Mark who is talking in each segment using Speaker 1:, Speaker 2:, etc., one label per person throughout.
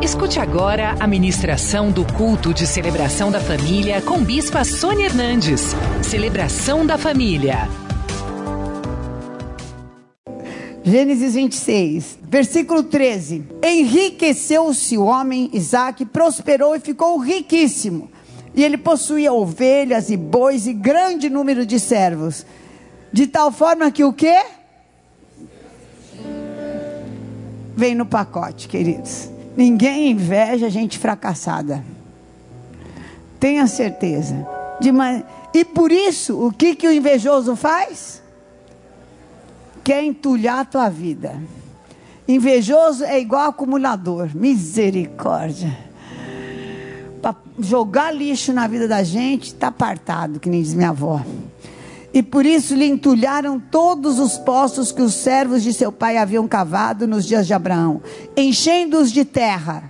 Speaker 1: Escute agora a ministração do culto de celebração da família com Bispa Sônia Hernandes. Celebração da família.
Speaker 2: Gênesis 26, versículo 13. Enriqueceu-se o homem Isaac, prosperou e ficou riquíssimo. E ele possuía ovelhas e bois e grande número de servos. De tal forma que o quê? Vem no pacote, queridos. Ninguém inveja gente fracassada. Tenha certeza. Uma... E por isso, o que, que o invejoso faz? Quer entulhar a tua vida. Invejoso é igual acumulador. Misericórdia. Para jogar lixo na vida da gente, está apartado, que nem diz minha avó. E por isso lhe entulharam todos os poços que os servos de seu pai haviam cavado nos dias de Abraão, enchendo-os de terra.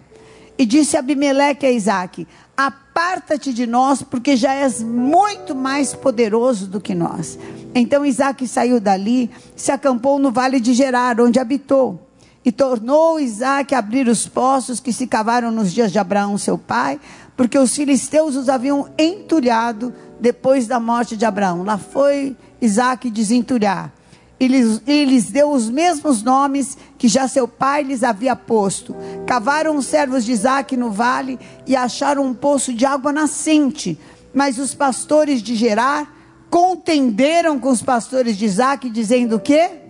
Speaker 2: E disse Abimeleque a Isaac: Aparta-te de nós, porque já és muito mais poderoso do que nós. Então Isaac saiu dali, se acampou no vale de Gerar, onde habitou. E tornou Isaac a abrir os poços que se cavaram nos dias de Abraão, seu pai, porque os filisteus os haviam entulhado depois da morte de Abraão. Lá foi Isaac desentulhar. E lhes, e lhes deu os mesmos nomes que já seu pai lhes havia posto. Cavaram os servos de Isaac no vale e acharam um poço de água nascente. Mas os pastores de Gerar contenderam com os pastores de Isaac, dizendo o quê?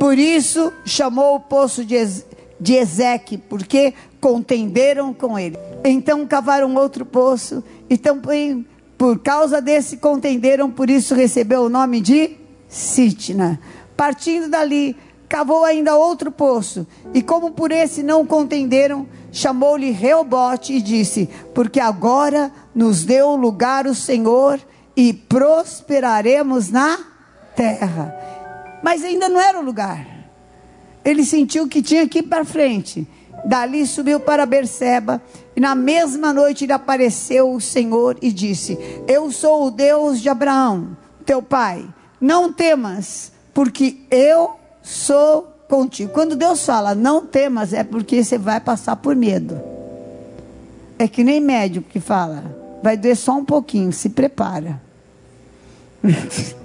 Speaker 2: Por isso chamou o poço de, de Ezeque, porque contenderam com ele. Então cavaram outro poço então, por causa desse contenderam, por isso recebeu o nome de Sitna. Partindo dali, cavou ainda outro poço, e como por esse não contenderam, chamou-lhe Reobote e disse: Porque agora nos deu lugar o Senhor e prosperaremos na terra. Mas ainda não era o lugar. Ele sentiu que tinha que ir para frente. Dali subiu para Berseba, e na mesma noite lhe apareceu o Senhor e disse: Eu sou o Deus de Abraão, teu pai. Não temas, porque eu sou contigo. Quando Deus fala não temas, é porque você vai passar por medo. É que nem médico que fala, vai doer só um pouquinho, se prepara.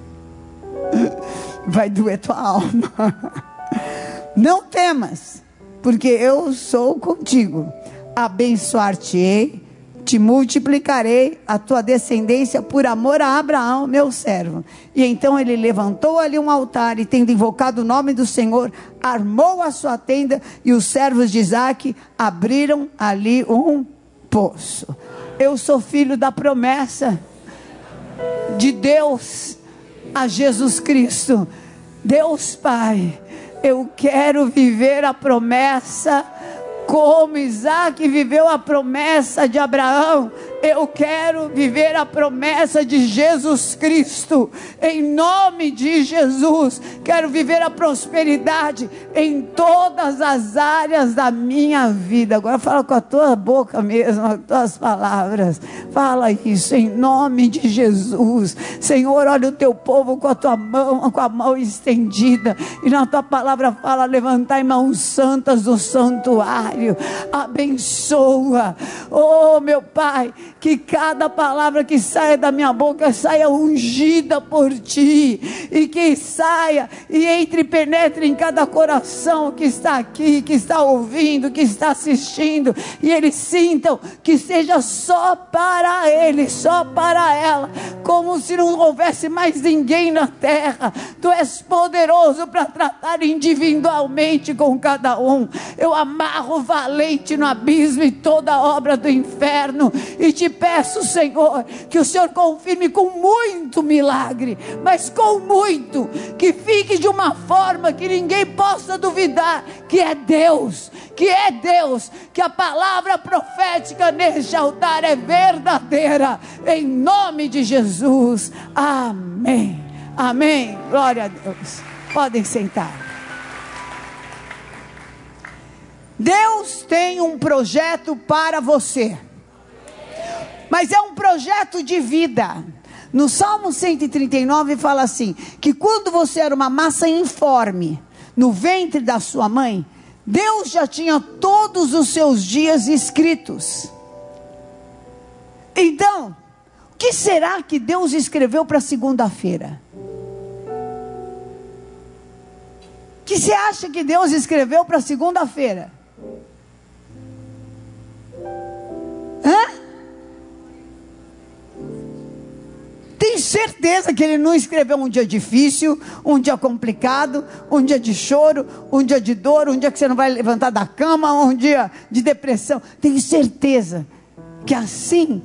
Speaker 2: vai doer tua alma. Não temas porque eu sou contigo. Abençoar-te-ei, te multiplicarei a tua descendência por amor a Abraão, meu servo. E então ele levantou ali um altar e, tendo invocado o nome do Senhor, armou a sua tenda e os servos de Isaac abriram ali um poço. Eu sou filho da promessa de Deus a Jesus Cristo. Deus Pai eu quero viver a promessa como Isaac viveu a promessa de Abraão, eu quero viver a promessa de Jesus Cristo, em nome de Jesus. Quero viver a prosperidade em todas as áreas da minha vida. Agora fala com a tua boca mesmo, com as tuas palavras. Fala isso em nome de Jesus. Senhor, olha o teu povo com a tua mão, com a mão estendida. E na tua palavra fala: levantai mãos santas do santuário. Abençoa. Oh, meu Pai que cada palavra que saia da minha boca saia ungida por ti, e que saia e entre e penetre em cada coração que está aqui, que está ouvindo, que está assistindo, e eles sintam que seja só para ele, só para ela, como se não houvesse mais ninguém na terra. Tu és poderoso para tratar individualmente com cada um. Eu amarro valente no abismo e toda obra do inferno e te peço, Senhor, que o Senhor confirme com muito milagre, mas com muito, que fique de uma forma que ninguém possa duvidar que é Deus, que é Deus, que a palavra profética neste altar é verdadeira, em nome de Jesus. Amém. Amém. Glória a Deus. Podem sentar. Deus tem um projeto para você mas é um projeto de vida. No Salmo 139 fala assim: que quando você era uma massa informe no ventre da sua mãe, Deus já tinha todos os seus dias escritos. Então, o que será que Deus escreveu para segunda-feira? O que você acha que Deus escreveu para segunda-feira? Hã? Tenho certeza que ele não escreveu um dia difícil, um dia complicado, um dia de choro, um dia de dor, um dia que você não vai levantar da cama, um dia de depressão. Tenho certeza que assim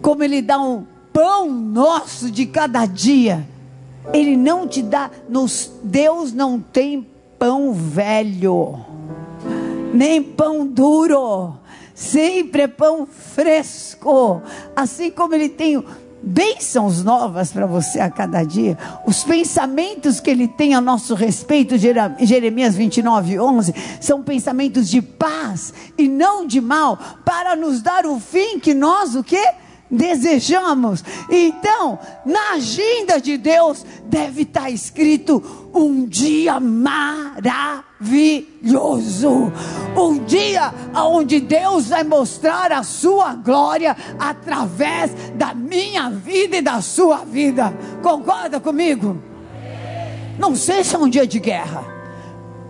Speaker 2: como ele dá um pão nosso de cada dia, ele não te dá, nos, Deus não tem pão velho, nem pão duro, sempre é pão fresco, assim como ele tem bênçãos novas para você a cada dia. Os pensamentos que ele tem a nosso respeito, Jeremias 29, 11, são pensamentos de paz e não de mal, para nos dar o fim que nós, o que? Desejamos. Então, na agenda de Deus deve estar escrito um dia maravilhoso. Um dia onde Deus vai mostrar a sua glória através da minha vida e da sua vida. Concorda comigo? Não sei se é um dia de guerra.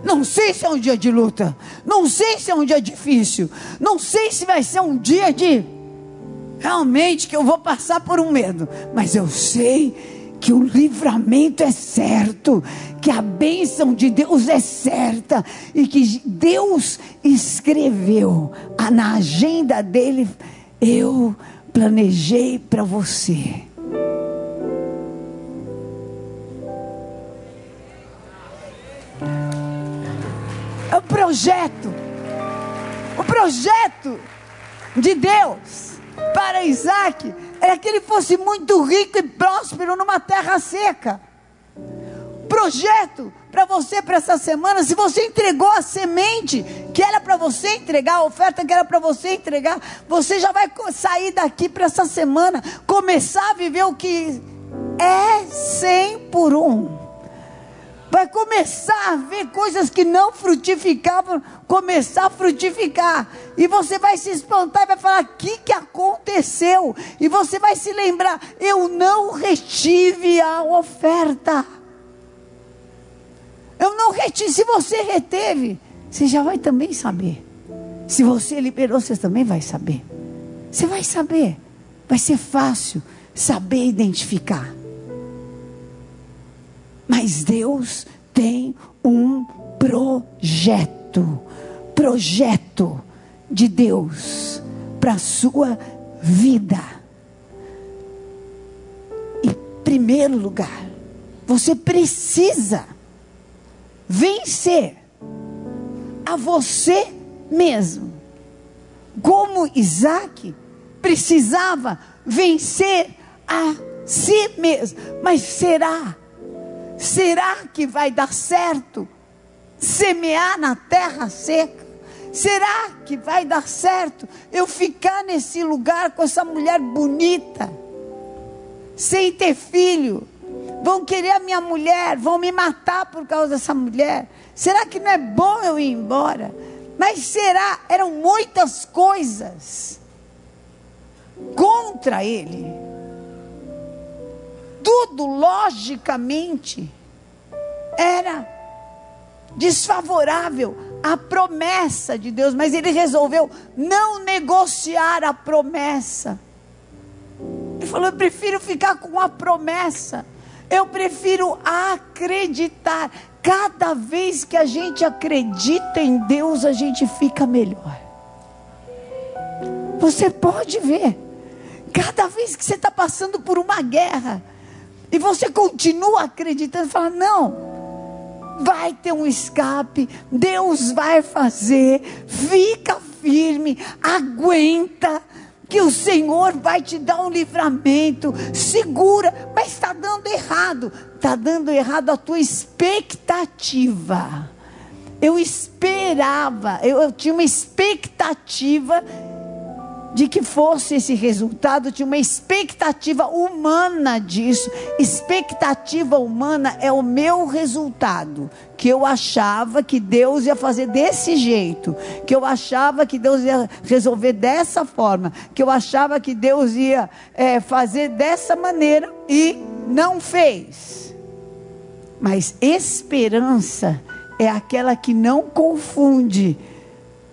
Speaker 2: Não sei se é um dia de luta. Não sei se é um dia difícil. Não sei se vai ser um dia de realmente que eu vou passar por um medo, mas eu sei que o livramento é certo, que a bênção de Deus é certa e que Deus escreveu na agenda dele, eu planejei para você. É o projeto, o projeto de Deus para Isaac era que ele fosse muito rico e próspero numa terra seca. Projeto para você para essa semana, se você entregou a semente que era para você entregar, a oferta que era para você entregar, você já vai sair daqui para essa semana, começar a viver o que é 100 por um vai começar a ver coisas que não frutificavam, começar a frutificar. E você vai se espantar e vai falar: o que, que aconteceu? E você vai se lembrar: eu não retive a oferta. Eu não retive. Se você reteve, você já vai também saber. Se você liberou, você também vai saber. Você vai saber. Vai ser fácil saber identificar. Mas Deus tem um projeto, projeto de Deus para a sua vida. Em primeiro lugar, você precisa vencer a você mesmo. Como Isaac precisava vencer a si mesmo. Mas será Será que vai dar certo semear na terra seca? Será que vai dar certo eu ficar nesse lugar com essa mulher bonita, sem ter filho? Vão querer a minha mulher, vão me matar por causa dessa mulher. Será que não é bom eu ir embora? Mas será? Eram muitas coisas contra ele tudo logicamente era desfavorável à promessa de Deus, mas ele resolveu não negociar a promessa. Ele falou: Eu prefiro ficar com a promessa, eu prefiro acreditar. Cada vez que a gente acredita em Deus, a gente fica melhor. Você pode ver, cada vez que você está passando por uma guerra, e você continua acreditando, fala: não, vai ter um escape, Deus vai fazer, fica firme, aguenta, que o Senhor vai te dar um livramento, segura, mas está dando errado, está dando errado a tua expectativa. Eu esperava, eu, eu tinha uma expectativa de que fosse esse resultado, tinha uma expectativa humana disso. Expectativa humana é o meu resultado, que eu achava que Deus ia fazer desse jeito, que eu achava que Deus ia resolver dessa forma, que eu achava que Deus ia é, fazer dessa maneira e não fez. Mas esperança é aquela que não confunde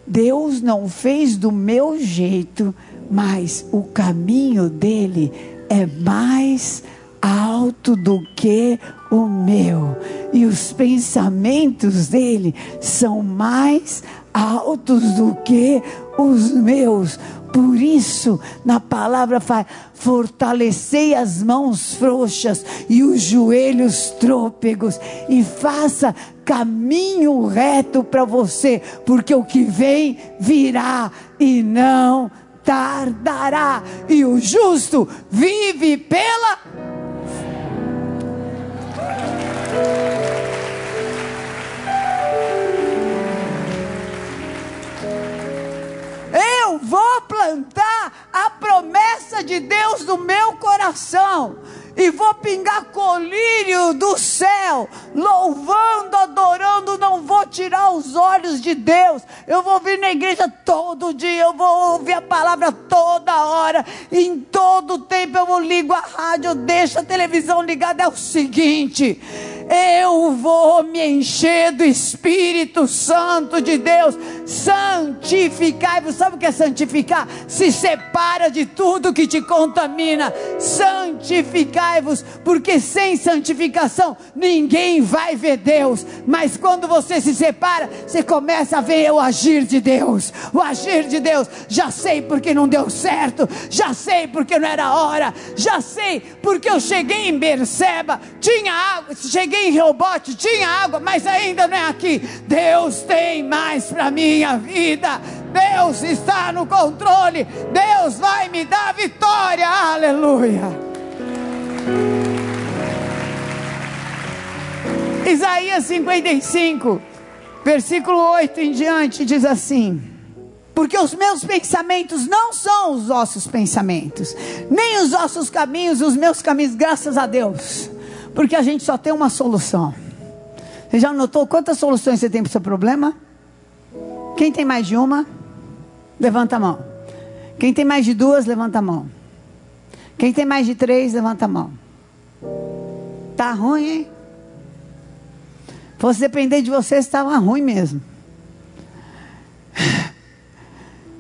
Speaker 2: Deus não fez do meu jeito, mas o caminho dele é mais alto do que o meu, e os pensamentos dele são mais altos do que os meus. Por isso, na palavra faz: fortalecei as mãos frouxas e os joelhos trôpegos, e faça caminho reto para você, porque o que vem virá e não tardará, e o justo vive pela. Vou plantar a promessa de Deus no meu coração e vou pingar colírio do céu, louvando, adorando, não vou tirar os olhos de Deus. Eu vou vir na igreja todo dia, eu vou ouvir a palavra toda hora, em todo tempo eu ligo a rádio, deixo a televisão ligada. É o seguinte, eu vou me encher do Espírito Santo de Deus, santificar. Sabe o que é santificar? Se separa de tudo que te contamina, santificai-vos, porque sem santificação ninguém vai ver Deus, mas quando você se separa, você começa a ver o agir de Deus, o agir de Deus. Já sei porque não deu certo, já sei porque não era hora, já sei porque eu cheguei em Berseba, tinha água, cheguei cheguei em Reobote, tinha água, mas ainda não é aqui. Deus tem mais para minha vida. Deus está no controle. Deus vai me dar vitória. Aleluia. Isaías 55, versículo 8 em diante, diz assim: Porque os meus pensamentos não são os vossos pensamentos, nem os vossos caminhos, os meus caminhos, graças a Deus. Porque a gente só tem uma solução. Você já notou quantas soluções você tem para o seu problema? Quem tem mais de uma? Levanta a mão. Quem tem mais de duas, levanta a mão. Quem tem mais de três, levanta a mão. Tá ruim, hein? Fosse depender de você, estava ruim mesmo.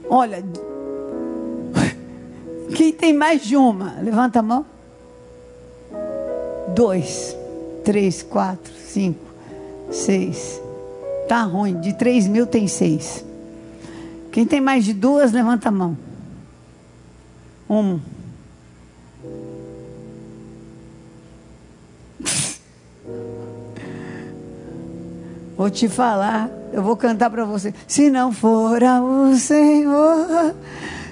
Speaker 2: Olha, quem tem mais de uma, levanta a mão dois, três, quatro, cinco, seis. Tá ruim. De três mil tem seis. Quem tem mais de duas, levanta a mão. Um. Vou te falar, eu vou cantar para você. Se não fora o Senhor,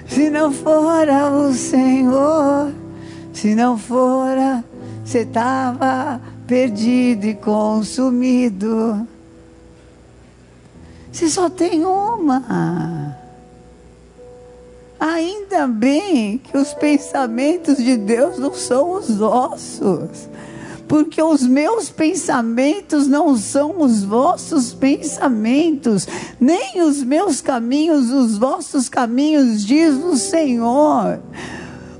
Speaker 2: se não fora o Senhor, se não fora você estava perdido e consumido. Você só tem uma. Ainda bem que os pensamentos de Deus não são os nossos, porque os meus pensamentos não são os vossos pensamentos, nem os meus caminhos, os vossos caminhos, diz o Senhor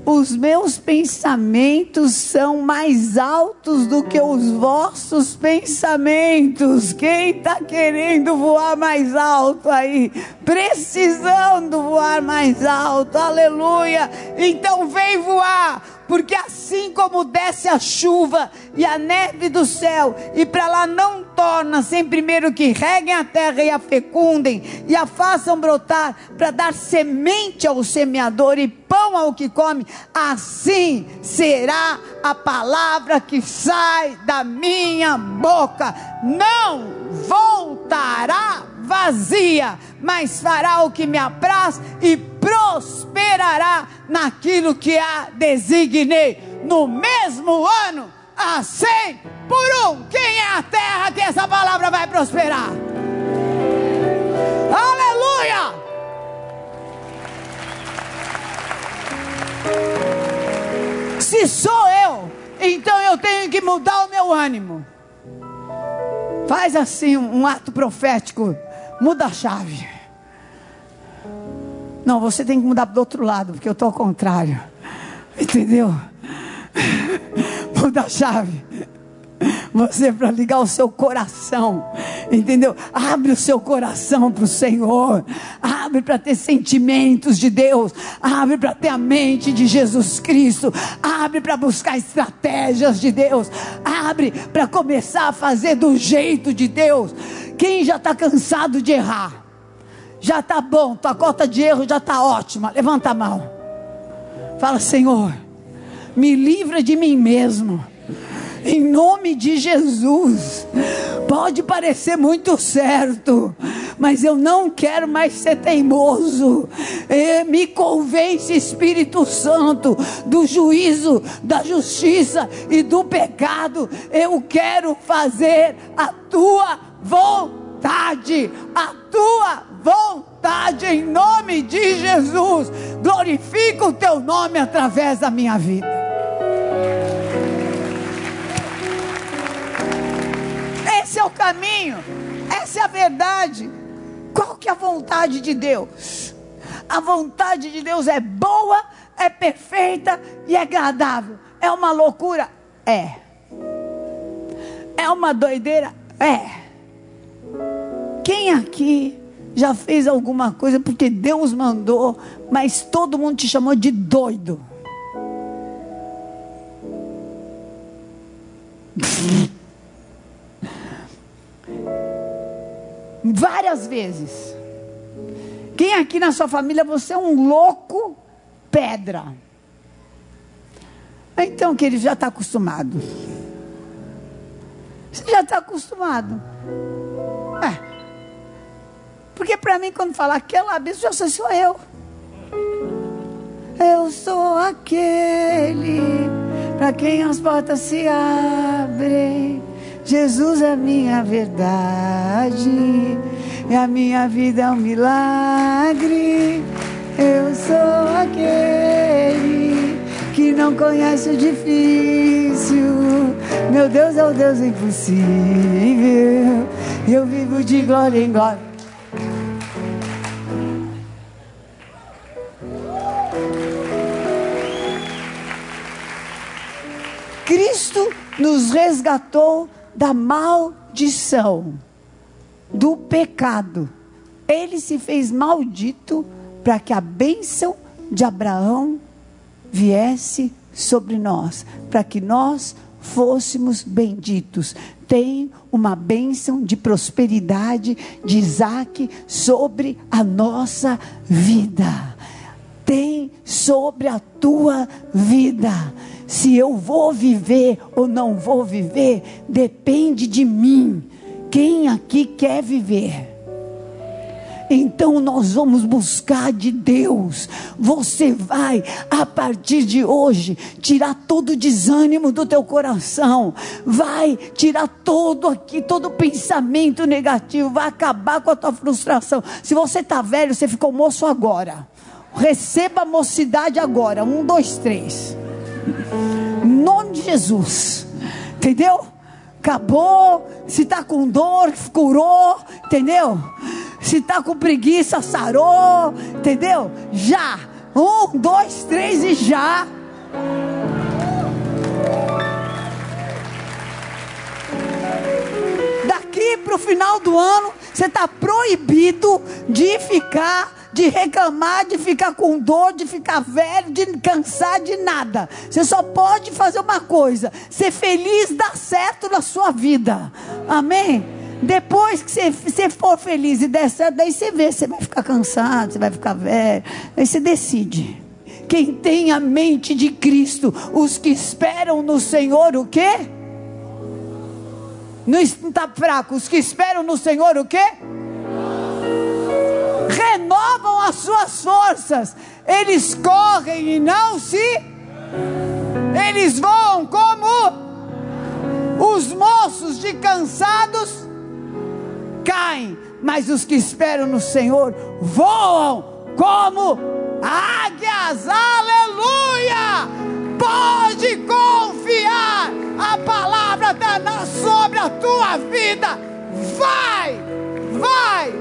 Speaker 2: os meus pensamentos são mais altos do que os vossos pensamentos. Quem está querendo voar mais alto aí? Precisando voar mais alto, aleluia. Então vem voar porque assim como desce a chuva e a neve do céu, e para lá não torna sem primeiro que reguem a terra e a fecundem, e a façam brotar, para dar semente ao semeador e pão ao que come, assim será a palavra que sai da minha boca, não voltará vazia, mas fará o que me apraz e prosperará naquilo que a designei. No mesmo ano, a cem por um. Quem é a terra que essa palavra vai prosperar? Aleluia! Se sou eu, então eu tenho que mudar o meu ânimo. Faz assim um, um ato profético Muda a chave. Não, você tem que mudar do outro lado, porque eu estou ao contrário. Entendeu? Muda a chave. Você para ligar o seu coração, entendeu? Abre o seu coração para o Senhor, abre para ter sentimentos de Deus, abre para ter a mente de Jesus Cristo, abre para buscar estratégias de Deus, abre para começar a fazer do jeito de Deus. Quem já está cansado de errar? Já está bom, tua cota de erro já está ótima. Levanta a mão. Fala, Senhor, me livra de mim mesmo em nome de Jesus. Pode parecer muito certo, mas eu não quero mais ser teimoso. Me convence, Espírito Santo, do juízo, da justiça e do pecado. Eu quero fazer a tua vontade, a tua vontade em nome de Jesus. Glorifica o teu nome através da minha vida. O caminho, essa é a verdade. Qual que é a vontade de Deus? A vontade de Deus é boa, é perfeita e é agradável. É uma loucura? É. É uma doideira? É. Quem aqui já fez alguma coisa porque Deus mandou, mas todo mundo te chamou de doido? Várias vezes. Quem aqui na sua família você é um louco pedra? Então, que ele já está acostumado. Você já está acostumado. É. Porque para mim, quando falar aquela vez, já sei sou eu. Eu sou aquele para quem as portas se abrem. Jesus é minha verdade, e a minha vida é um milagre. Eu sou aquele que não conhece o difícil. Meu Deus é o Deus impossível. Eu vivo de glória em glória. Cristo nos resgatou da maldição, do pecado. Ele se fez maldito para que a bênção de Abraão viesse sobre nós, para que nós fôssemos benditos. Tem uma bênção de prosperidade de Isaac sobre a nossa vida. Tem sobre a tua vida se eu vou viver ou não vou viver, depende de mim. Quem aqui quer viver? Então nós vamos buscar de Deus. Você vai, a partir de hoje, tirar todo o desânimo do teu coração. Vai tirar todo aqui, todo pensamento negativo. Vai acabar com a tua frustração. Se você está velho, você ficou moço agora. Receba a mocidade agora. Um, dois, três. Nome de Jesus. Entendeu? Acabou. Se está com dor, curou. Entendeu? Se está com preguiça, sarou. Entendeu? Já. Um, dois, três e já. Daqui para o final do ano, você está proibido de ficar de reclamar, de ficar com dor, de ficar velho, de cansar de nada. Você só pode fazer uma coisa: ser feliz, dar certo na sua vida. Amém? Depois que você, você for feliz e der certo, daí você vê, você vai ficar cansado, você vai ficar velho. Aí você decide. Quem tem a mente de Cristo, os que esperam no Senhor, o quê? Não está fraco. Os que esperam no Senhor, o quê? Renovam as suas forças. Eles correm e não se. Eles voam como os moços de cansados caem, mas os que esperam no Senhor voam como águias. Aleluia! Pode confiar. A palavra está sobre a tua vida. Vai, vai,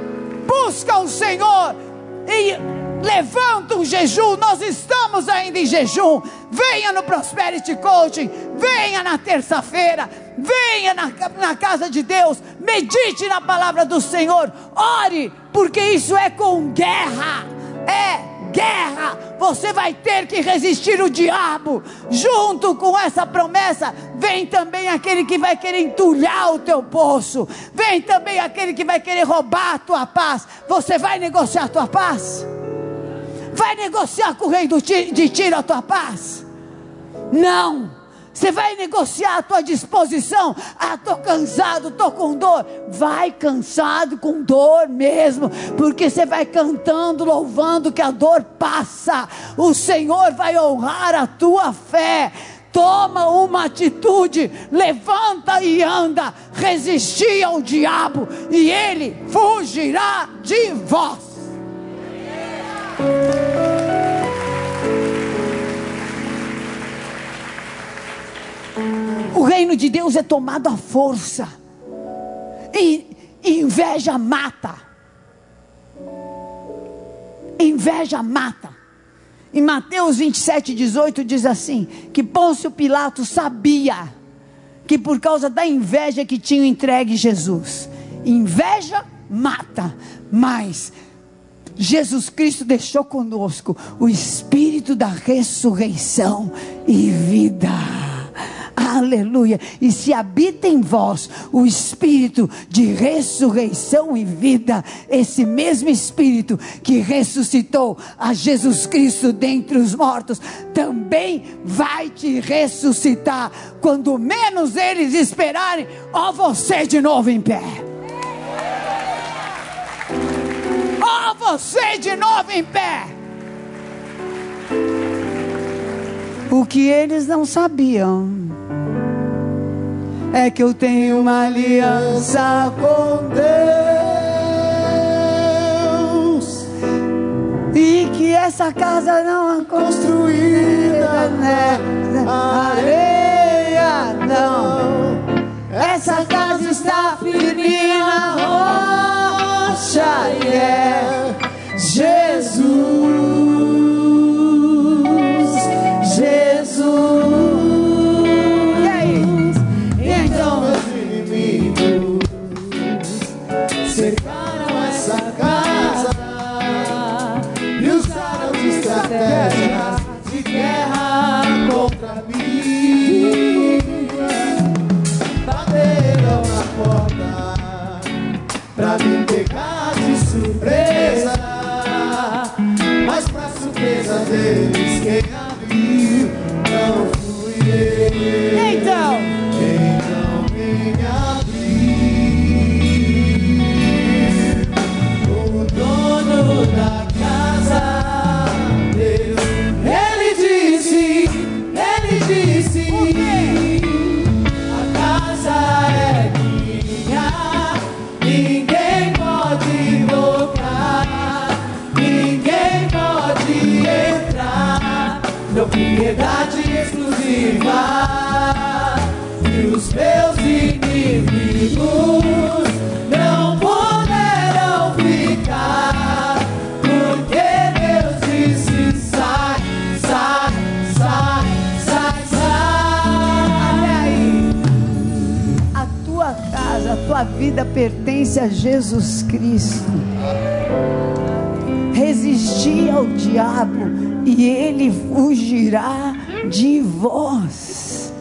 Speaker 2: busca o Senhor e levanta um jejum. Nós estamos ainda em jejum. Venha no Prosperity Coaching, venha na terça-feira, venha na, na casa de Deus, medite na palavra do Senhor, ore, porque isso é com guerra. É guerra, você vai ter que resistir o diabo. Junto com essa promessa, vem também aquele que vai querer entulhar o teu poço, vem também aquele que vai querer roubar a tua paz. Você vai negociar a tua paz? Vai negociar com o rei de Tiro a tua paz? Não. Você vai negociar a tua disposição. Ah, estou cansado, estou com dor. Vai cansado, com dor mesmo. Porque você vai cantando, louvando que a dor passa. O Senhor vai honrar a tua fé. Toma uma atitude, levanta e anda, resistir ao diabo, e ele fugirá de vós. O reino de Deus é tomado à força. E inveja mata. Inveja mata. Em Mateus 27, 18 diz assim: que Pôncio Pilatos sabia que por causa da inveja que tinha entregue Jesus, inveja mata, mas Jesus Cristo deixou conosco o espírito da ressurreição e vida. Aleluia. E se habita em vós o espírito de ressurreição e vida, esse mesmo espírito que ressuscitou a Jesus Cristo dentre os mortos, também vai te ressuscitar quando menos eles esperarem, ó você de novo em pé. Ó você de novo em pé. O que eles não sabiam é que eu tenho uma aliança com Deus e que essa casa não é construída na areia, não. Essa casa está firme na rocha é Jesus. Pertence a Jesus Cristo. Resistir ao diabo e ele fugirá de vós.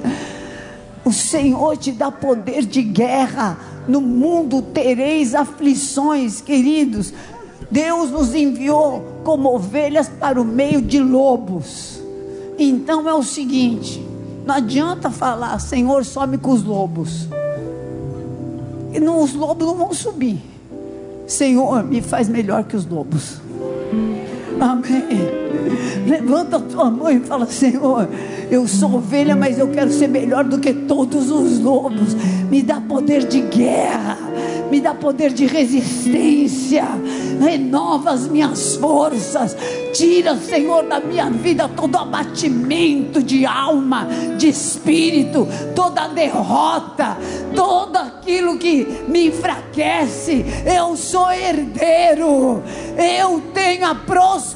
Speaker 2: O Senhor te dá poder de guerra. No mundo tereis aflições, queridos. Deus nos enviou como ovelhas para o meio de lobos. Então é o seguinte: não adianta falar, Senhor, some com os lobos os lobos não vão subir. Senhor, me faz melhor que os lobos. Amém. Levanta a tua mão e fala: Senhor, eu sou ovelha, mas eu quero ser melhor do que todos os lobos. Me dá poder de guerra. me dá poder de resistência, renova as minhas forças, tira, Senhor, da minha vida todo abatimento de alma, de espírito, toda derrota, todo aquilo que me enfraquece. Eu sou herdeiro, eu tenho a prosperidade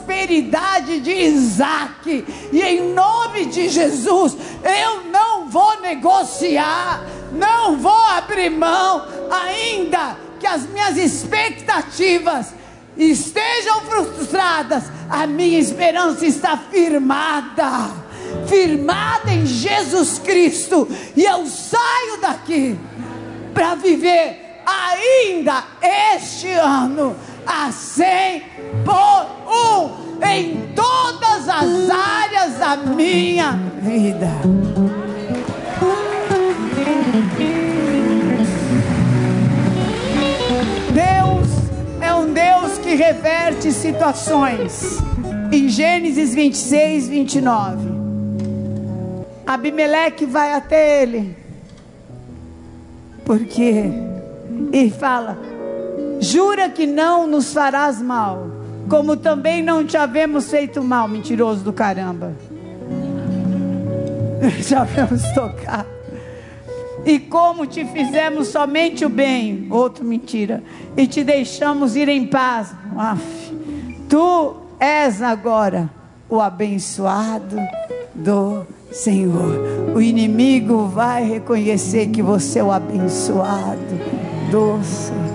Speaker 2: de Isaac, e em nome de Jesus, eu não vou negociar, não vou abrir mão, ainda que as minhas expectativas estejam frustradas, a minha esperança está firmada, firmada em Jesus Cristo, e eu saio daqui para viver ainda este ano a cem por um em todas as áreas da minha vida. Deus é um Deus que reverte situações. Em Gênesis 26, 29. Abimeleque vai até ele. Porque e fala: Jura que não nos farás mal, como também não te havemos feito mal, mentiroso do caramba. Já havemos tocado. E como te fizemos somente o bem, outro mentira, e te deixamos ir em paz, tu és agora o abençoado do Senhor. O inimigo vai reconhecer que você é o abençoado do Senhor.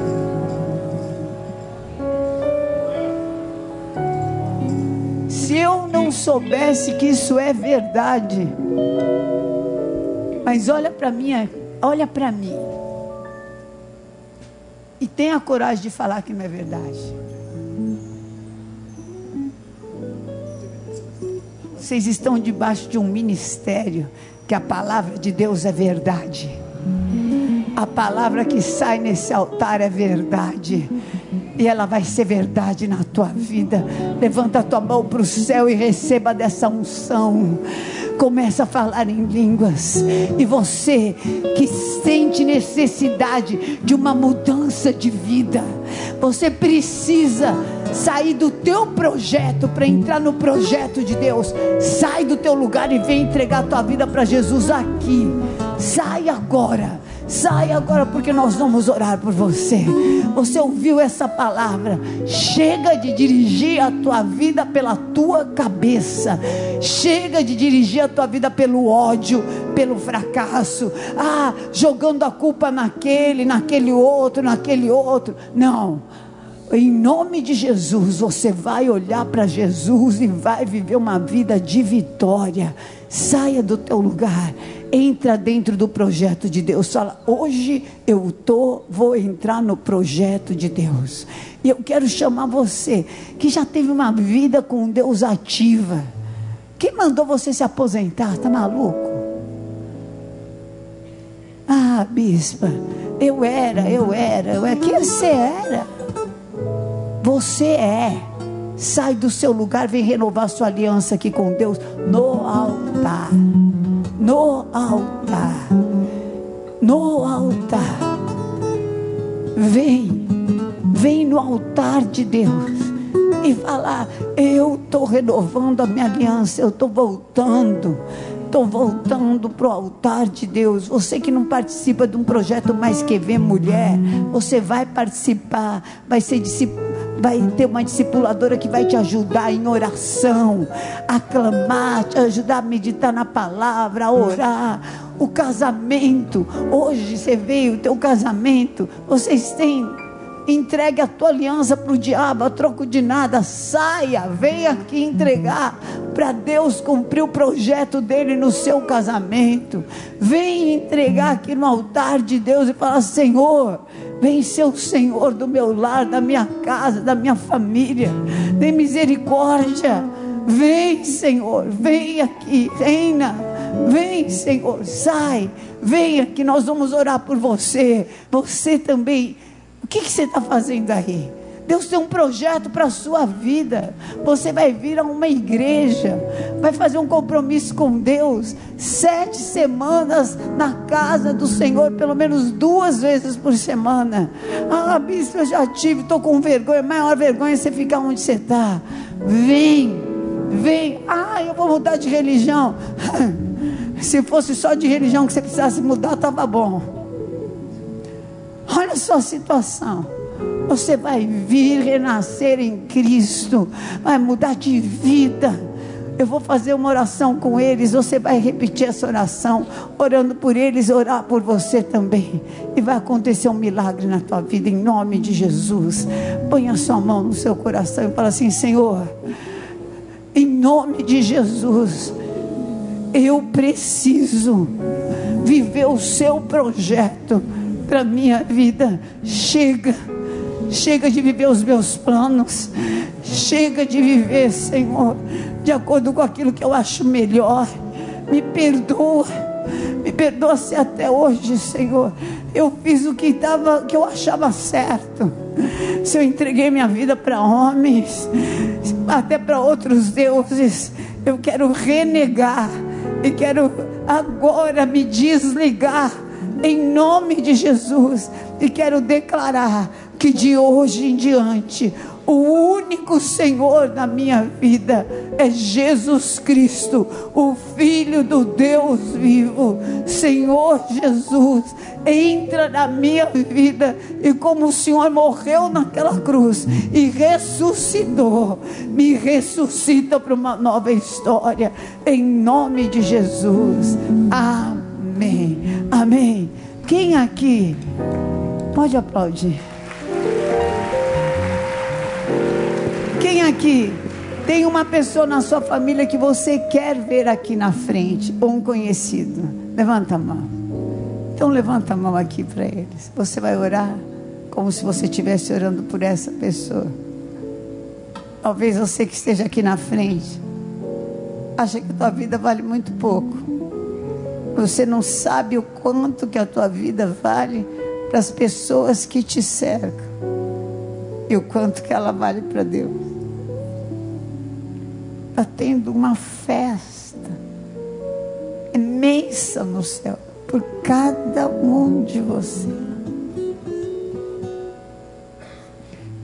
Speaker 2: Soubesse que isso é verdade, mas olha para mim, olha para mim. E tenha coragem de falar que não é verdade. Vocês estão debaixo de um ministério que a palavra de Deus é verdade. A palavra que sai nesse altar é verdade. E ela vai ser verdade na tua vida. Levanta a tua mão para o céu e receba dessa unção começa a falar em línguas. E você que sente necessidade de uma mudança de vida, você precisa sair do teu projeto para entrar no projeto de Deus. Sai do teu lugar e vem entregar a tua vida para Jesus aqui. Sai agora. Sai agora porque nós vamos orar por você. Você ouviu essa palavra? Chega de dirigir a tua vida pela tua cabeça. Chega de dirigir a tua vida pelo ódio, pelo fracasso. Ah, jogando a culpa naquele, naquele outro, naquele outro. Não. Em nome de Jesus, você vai olhar para Jesus e vai viver uma vida de vitória. Saia do teu lugar, entra dentro do projeto de Deus. Fala, hoje eu tô, vou entrar no projeto de Deus. E eu quero chamar você que já teve uma vida com Deus ativa. Quem mandou você se aposentar? Tá maluco? Ah, bispa, eu era, eu era, eu era. Quem você era? Você é. Sai do seu lugar, vem renovar sua aliança aqui com Deus no altar. No altar. No altar. Vem. Vem no altar de Deus e falar: Eu estou renovando a minha aliança, eu estou voltando estou voltando para o altar de Deus. Você que não participa de um projeto mais que vê mulher, você vai participar, vai ser vai ter uma discipuladora que vai te ajudar em oração, a clamar, te ajudar a meditar na palavra, a orar. O casamento, hoje você veio, o teu casamento, vocês têm Entregue a tua aliança para o diabo, a troco de nada. Saia, venha aqui entregar para Deus cumprir o projeto dele no seu casamento. Venha entregar aqui no altar de Deus e falar: Senhor, vem ser o Senhor do meu lar, da minha casa, da minha família. Tem misericórdia. Vem, Senhor, vem aqui, reina. Vem, Senhor, sai. Venha que nós vamos orar por você. Você também o que, que você está fazendo aí? Deus tem um projeto para a sua vida. Você vai vir a uma igreja, vai fazer um compromisso com Deus, sete semanas na casa do Senhor, pelo menos duas vezes por semana. Ah, bispo, eu já tive, estou com vergonha. A maior vergonha é você ficar onde você está. Vem, vem. Ah, eu vou mudar de religião. Se fosse só de religião que você precisasse mudar, estava bom. Olha a sua situação. Você vai vir renascer em Cristo, vai mudar de vida. Eu vou fazer uma oração com eles, você vai repetir essa oração, orando por eles, orar por você também. E vai acontecer um milagre na tua vida, em nome de Jesus. Põe a sua mão no seu coração e fala assim: Senhor, em nome de Jesus, eu preciso viver o seu projeto para minha vida. Chega Chega de viver os meus planos. Chega de viver, Senhor, de acordo com aquilo que eu acho melhor. Me perdoa. Me perdoa se até hoje, Senhor, eu fiz o que, tava, que eu achava certo. Se eu entreguei minha vida para homens, até para outros deuses, eu quero renegar e quero agora me desligar em nome de Jesus e quero declarar que de hoje em diante o único Senhor na minha vida é Jesus Cristo, o Filho do Deus vivo. Senhor Jesus, entra na minha vida e como o Senhor morreu naquela cruz e ressuscitou, me ressuscita para uma nova história, em nome de Jesus. Amém. Amém. Quem aqui pode aplaudir? Aqui tem uma pessoa na sua família que você quer ver aqui na frente, ou um conhecido? Levanta a mão. Então levanta a mão aqui para eles. Você vai orar como se você estivesse orando por essa pessoa. Talvez você que esteja aqui na frente acha que a tua vida vale muito pouco. Você não sabe o quanto que a tua vida vale para as pessoas que te cercam e o quanto que ela vale para Deus está tendo uma festa imensa no céu por cada um de você.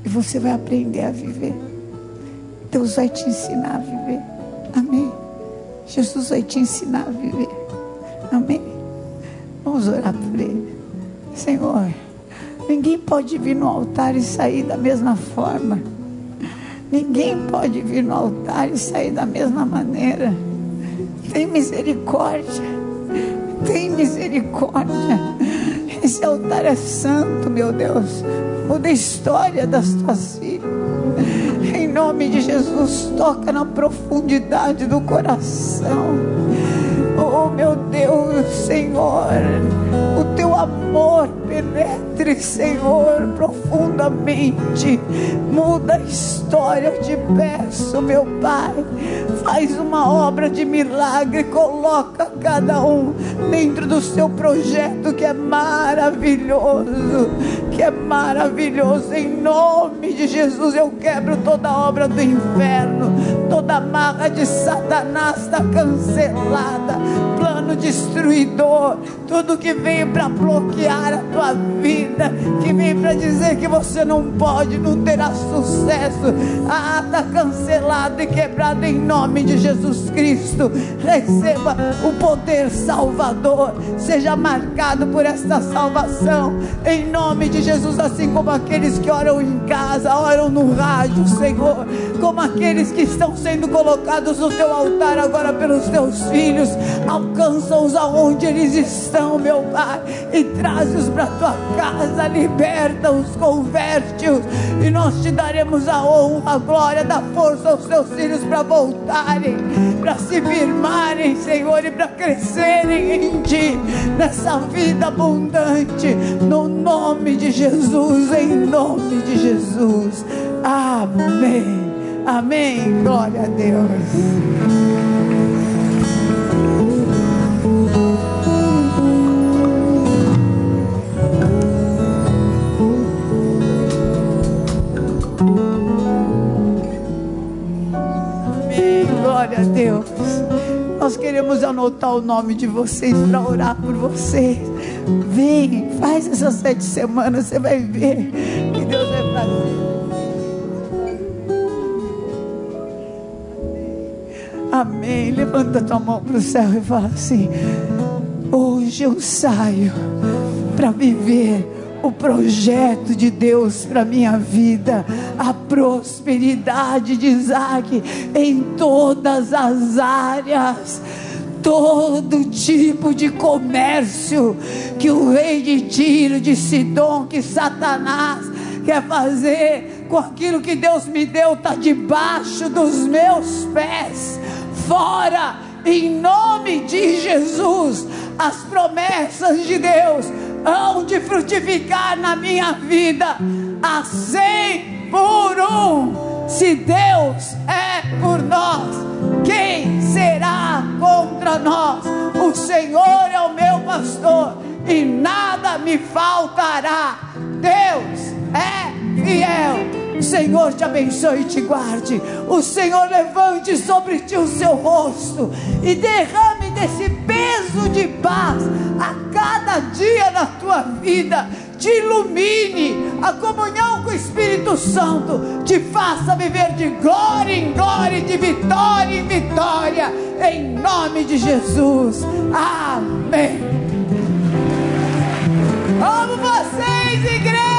Speaker 2: E você vai aprender a viver. Deus vai te ensinar a viver. Amém. Jesus vai te ensinar a viver. Amém. Vamos orar por Ele. Senhor, ninguém pode vir no altar e sair da mesma forma. Ninguém pode vir no altar e sair da mesma maneira. Tem misericórdia. Tem misericórdia. Esse altar é santo, meu Deus. Muda a história das tuas filhas. Em nome de Jesus, toca na profundidade do coração. Oh, meu Deus, Senhor, o teu amor penetre, Senhor, profundamente. Muda a história, eu te peço, meu Pai. Faz uma obra de milagre, coloca cada um dentro do seu projeto que é maravilhoso, que é maravilhoso. Em nome de Jesus, eu quebro toda obra do inferno, toda marra de Satanás está cancelada. Plano destruidor, tudo que veio para bloquear a tua vida, que veio para dizer que você não pode, não terá sucesso, ah, está cancelado e quebrado em nome de Jesus Cristo. Receba o poder salvador, seja marcado por esta salvação, em nome de Jesus, assim como aqueles que oram em casa, oram no rádio, Senhor, como aqueles que estão sendo colocados no teu altar agora pelos teus filhos, alcança-os aonde eles estão, meu Pai, e traz-os para tua casa, liberta-os, converte-os, e nós te daremos a honra, a glória, da força aos teus filhos para voltarem, para se firmarem, Senhor, e para crescerem em Ti, nessa vida abundante, no nome de Jesus, em nome de Jesus. Amém. Amém. Glória a Deus. Glória a Deus. Nós queremos anotar o nome de vocês para orar por vocês. Vem, faz essas sete semanas, você vai ver Amém. Levanta tua mão para o céu e fala assim: Hoje eu saio para viver o projeto de Deus para minha vida, a prosperidade de Isaac em todas as áreas. Todo tipo de comércio que o rei de Tiro, de Sidom, que Satanás quer fazer com aquilo que Deus me deu, está debaixo dos meus pés. Fora, em nome de Jesus, as promessas de Deus hão de frutificar na minha vida a cem por um. Se Deus é por nós, quem será contra nós? O Senhor é o meu pastor e nada me faltará. Deus é fiel. O Senhor te abençoe e te guarde. O Senhor levante sobre ti o seu rosto e derrame desse peso de paz a cada dia na tua vida. Te ilumine, a comunhão com o Espírito Santo te faça viver de glória em glória, de vitória em vitória, em nome de Jesus. Amém. Amo vocês, igreja.